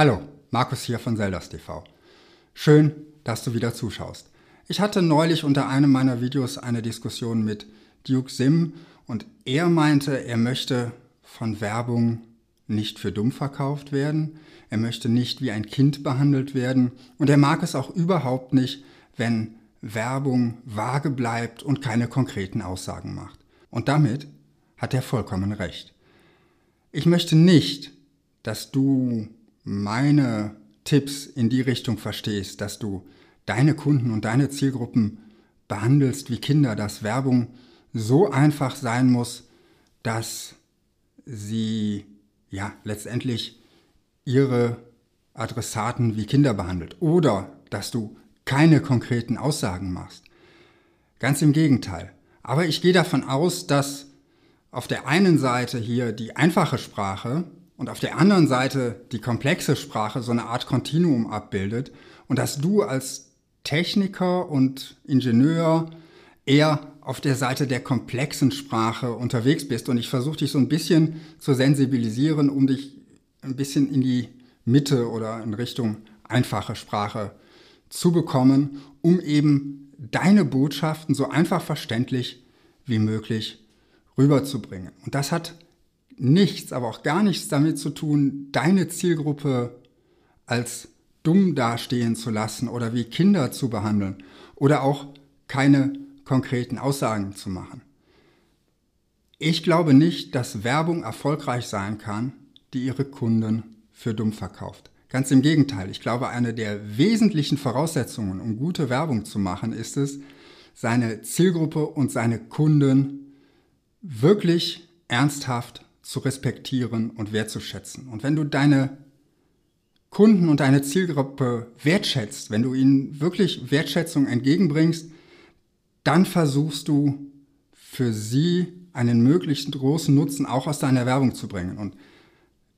Hallo, Markus hier von Zeldas TV. Schön, dass du wieder zuschaust. Ich hatte neulich unter einem meiner Videos eine Diskussion mit Duke Sim und er meinte, er möchte von Werbung nicht für dumm verkauft werden, er möchte nicht wie ein Kind behandelt werden und er mag es auch überhaupt nicht, wenn Werbung vage bleibt und keine konkreten Aussagen macht. Und damit hat er vollkommen recht. Ich möchte nicht, dass du meine Tipps in die Richtung verstehst, dass du deine Kunden und deine Zielgruppen behandelst wie Kinder, dass Werbung so einfach sein muss, dass sie ja letztendlich ihre Adressaten wie Kinder behandelt oder dass du keine konkreten Aussagen machst. Ganz im Gegenteil. Aber ich gehe davon aus, dass auf der einen Seite hier die einfache Sprache und auf der anderen Seite die komplexe Sprache so eine Art Kontinuum abbildet und dass du als Techniker und Ingenieur eher auf der Seite der komplexen Sprache unterwegs bist und ich versuche dich so ein bisschen zu sensibilisieren, um dich ein bisschen in die Mitte oder in Richtung einfache Sprache zu bekommen, um eben deine Botschaften so einfach verständlich wie möglich rüberzubringen. Und das hat nichts, aber auch gar nichts damit zu tun, deine Zielgruppe als dumm dastehen zu lassen oder wie Kinder zu behandeln oder auch keine konkreten Aussagen zu machen. Ich glaube nicht, dass Werbung erfolgreich sein kann, die ihre Kunden für dumm verkauft. Ganz im Gegenteil, ich glaube, eine der wesentlichen Voraussetzungen, um gute Werbung zu machen, ist es, seine Zielgruppe und seine Kunden wirklich ernsthaft zu respektieren und wertzuschätzen. Und wenn du deine Kunden und deine Zielgruppe wertschätzt, wenn du ihnen wirklich Wertschätzung entgegenbringst, dann versuchst du für sie einen möglichst großen Nutzen auch aus deiner Werbung zu bringen. Und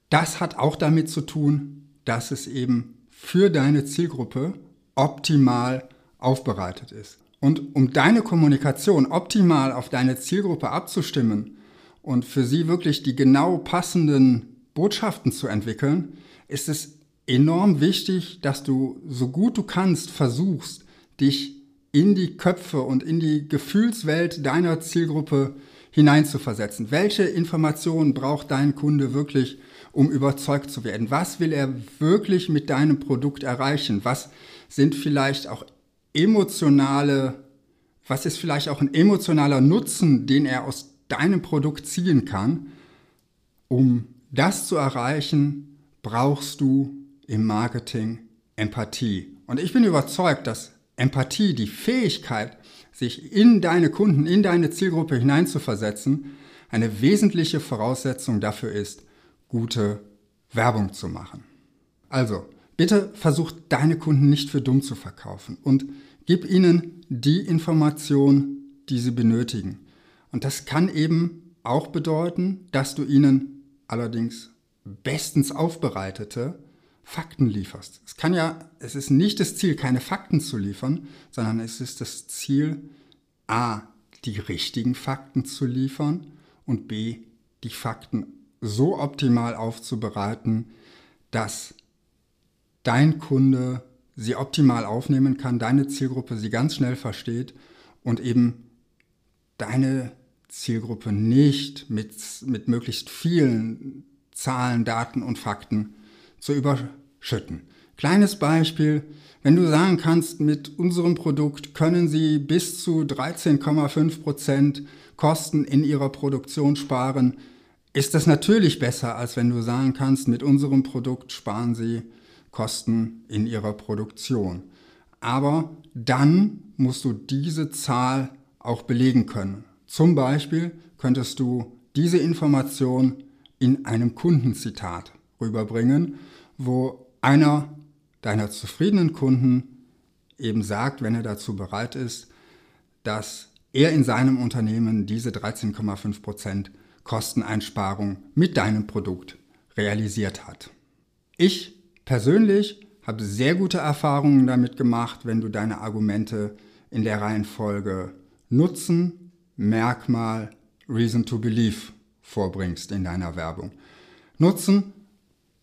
das hat auch damit zu tun, dass es eben für deine Zielgruppe optimal aufbereitet ist. Und um deine Kommunikation optimal auf deine Zielgruppe abzustimmen, und für sie wirklich die genau passenden Botschaften zu entwickeln, ist es enorm wichtig, dass du so gut du kannst versuchst, dich in die Köpfe und in die Gefühlswelt deiner Zielgruppe hineinzuversetzen. Welche Informationen braucht dein Kunde wirklich, um überzeugt zu werden? Was will er wirklich mit deinem Produkt erreichen? Was sind vielleicht auch emotionale, was ist vielleicht auch ein emotionaler Nutzen, den er aus deinem Produkt ziehen kann. Um das zu erreichen, brauchst du im Marketing Empathie. Und ich bin überzeugt, dass Empathie, die Fähigkeit, sich in deine Kunden, in deine Zielgruppe hineinzuversetzen, eine wesentliche Voraussetzung dafür ist, gute Werbung zu machen. Also, bitte versuch deine Kunden nicht für dumm zu verkaufen und gib ihnen die Information, die sie benötigen. Und das kann eben auch bedeuten, dass du ihnen allerdings bestens aufbereitete Fakten lieferst. Es kann ja, es ist nicht das Ziel, keine Fakten zu liefern, sondern es ist das Ziel, a, die richtigen Fakten zu liefern und b, die Fakten so optimal aufzubereiten, dass dein Kunde sie optimal aufnehmen kann, deine Zielgruppe sie ganz schnell versteht und eben deine Zielgruppe nicht mit, mit möglichst vielen Zahlen, Daten und Fakten zu überschütten. Kleines Beispiel, wenn du sagen kannst, mit unserem Produkt können Sie bis zu 13,5 Prozent Kosten in Ihrer Produktion sparen, ist das natürlich besser, als wenn du sagen kannst, mit unserem Produkt sparen Sie Kosten in Ihrer Produktion. Aber dann musst du diese Zahl auch belegen können. Zum Beispiel könntest du diese Information in einem Kundenzitat rüberbringen, wo einer deiner zufriedenen Kunden eben sagt, wenn er dazu bereit ist, dass er in seinem Unternehmen diese 13,5% Kosteneinsparung mit deinem Produkt realisiert hat. Ich persönlich habe sehr gute Erfahrungen damit gemacht, wenn du deine Argumente in der Reihenfolge Nutzen, Merkmal Reason to Believe vorbringst in deiner Werbung. Nutzen,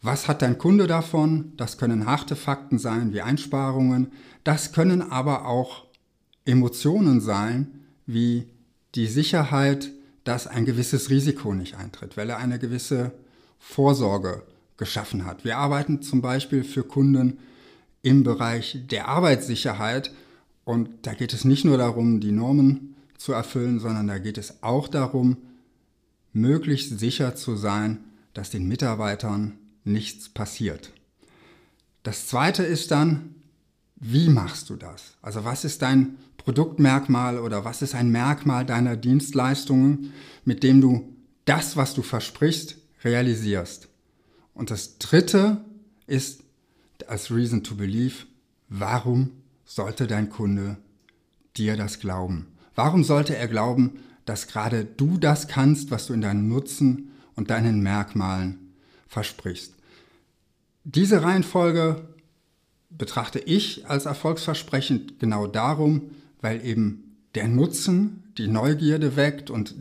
Was hat dein Kunde davon? Das können harte Fakten sein wie Einsparungen. Das können aber auch Emotionen sein wie die Sicherheit, dass ein gewisses Risiko nicht eintritt, weil er eine gewisse Vorsorge geschaffen hat. Wir arbeiten zum Beispiel für Kunden im Bereich der Arbeitssicherheit und da geht es nicht nur darum, die Normen zu erfüllen, sondern da geht es auch darum, möglichst sicher zu sein, dass den Mitarbeitern nichts passiert. Das Zweite ist dann, wie machst du das? Also was ist dein Produktmerkmal oder was ist ein Merkmal deiner Dienstleistungen, mit dem du das, was du versprichst, realisierst? Und das Dritte ist als Reason to Believe, warum sollte dein Kunde dir das glauben? Warum sollte er glauben, dass gerade du das kannst, was du in deinen Nutzen und deinen Merkmalen versprichst? Diese Reihenfolge betrachte ich als erfolgsversprechend genau darum, weil eben der Nutzen die Neugierde weckt und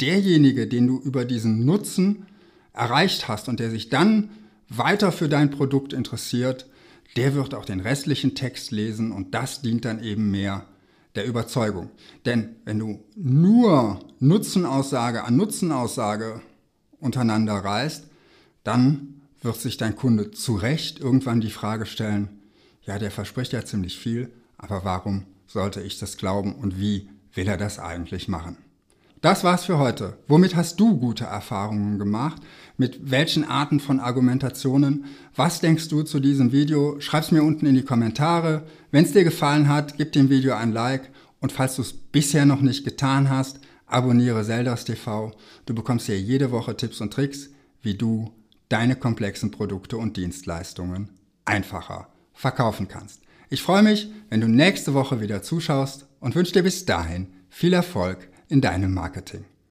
derjenige, den du über diesen Nutzen erreicht hast und der sich dann weiter für dein Produkt interessiert, der wird auch den restlichen Text lesen und das dient dann eben mehr der Überzeugung. Denn wenn du nur Nutzenaussage an Nutzenaussage untereinander reißt, dann wird sich dein Kunde zu Recht irgendwann die Frage stellen, ja, der verspricht ja ziemlich viel, aber warum sollte ich das glauben und wie will er das eigentlich machen? Das war's für heute. Womit hast du gute Erfahrungen gemacht? Mit welchen Arten von Argumentationen? Was denkst du zu diesem Video? Schreib's mir unten in die Kommentare. Wenn es dir gefallen hat, gib dem Video ein Like und falls du es bisher noch nicht getan hast, abonniere Zeldas TV. Du bekommst hier jede Woche Tipps und Tricks, wie du deine komplexen Produkte und Dienstleistungen einfacher verkaufen kannst. Ich freue mich, wenn du nächste Woche wieder zuschaust und wünsche dir bis dahin viel Erfolg in deinem Marketing.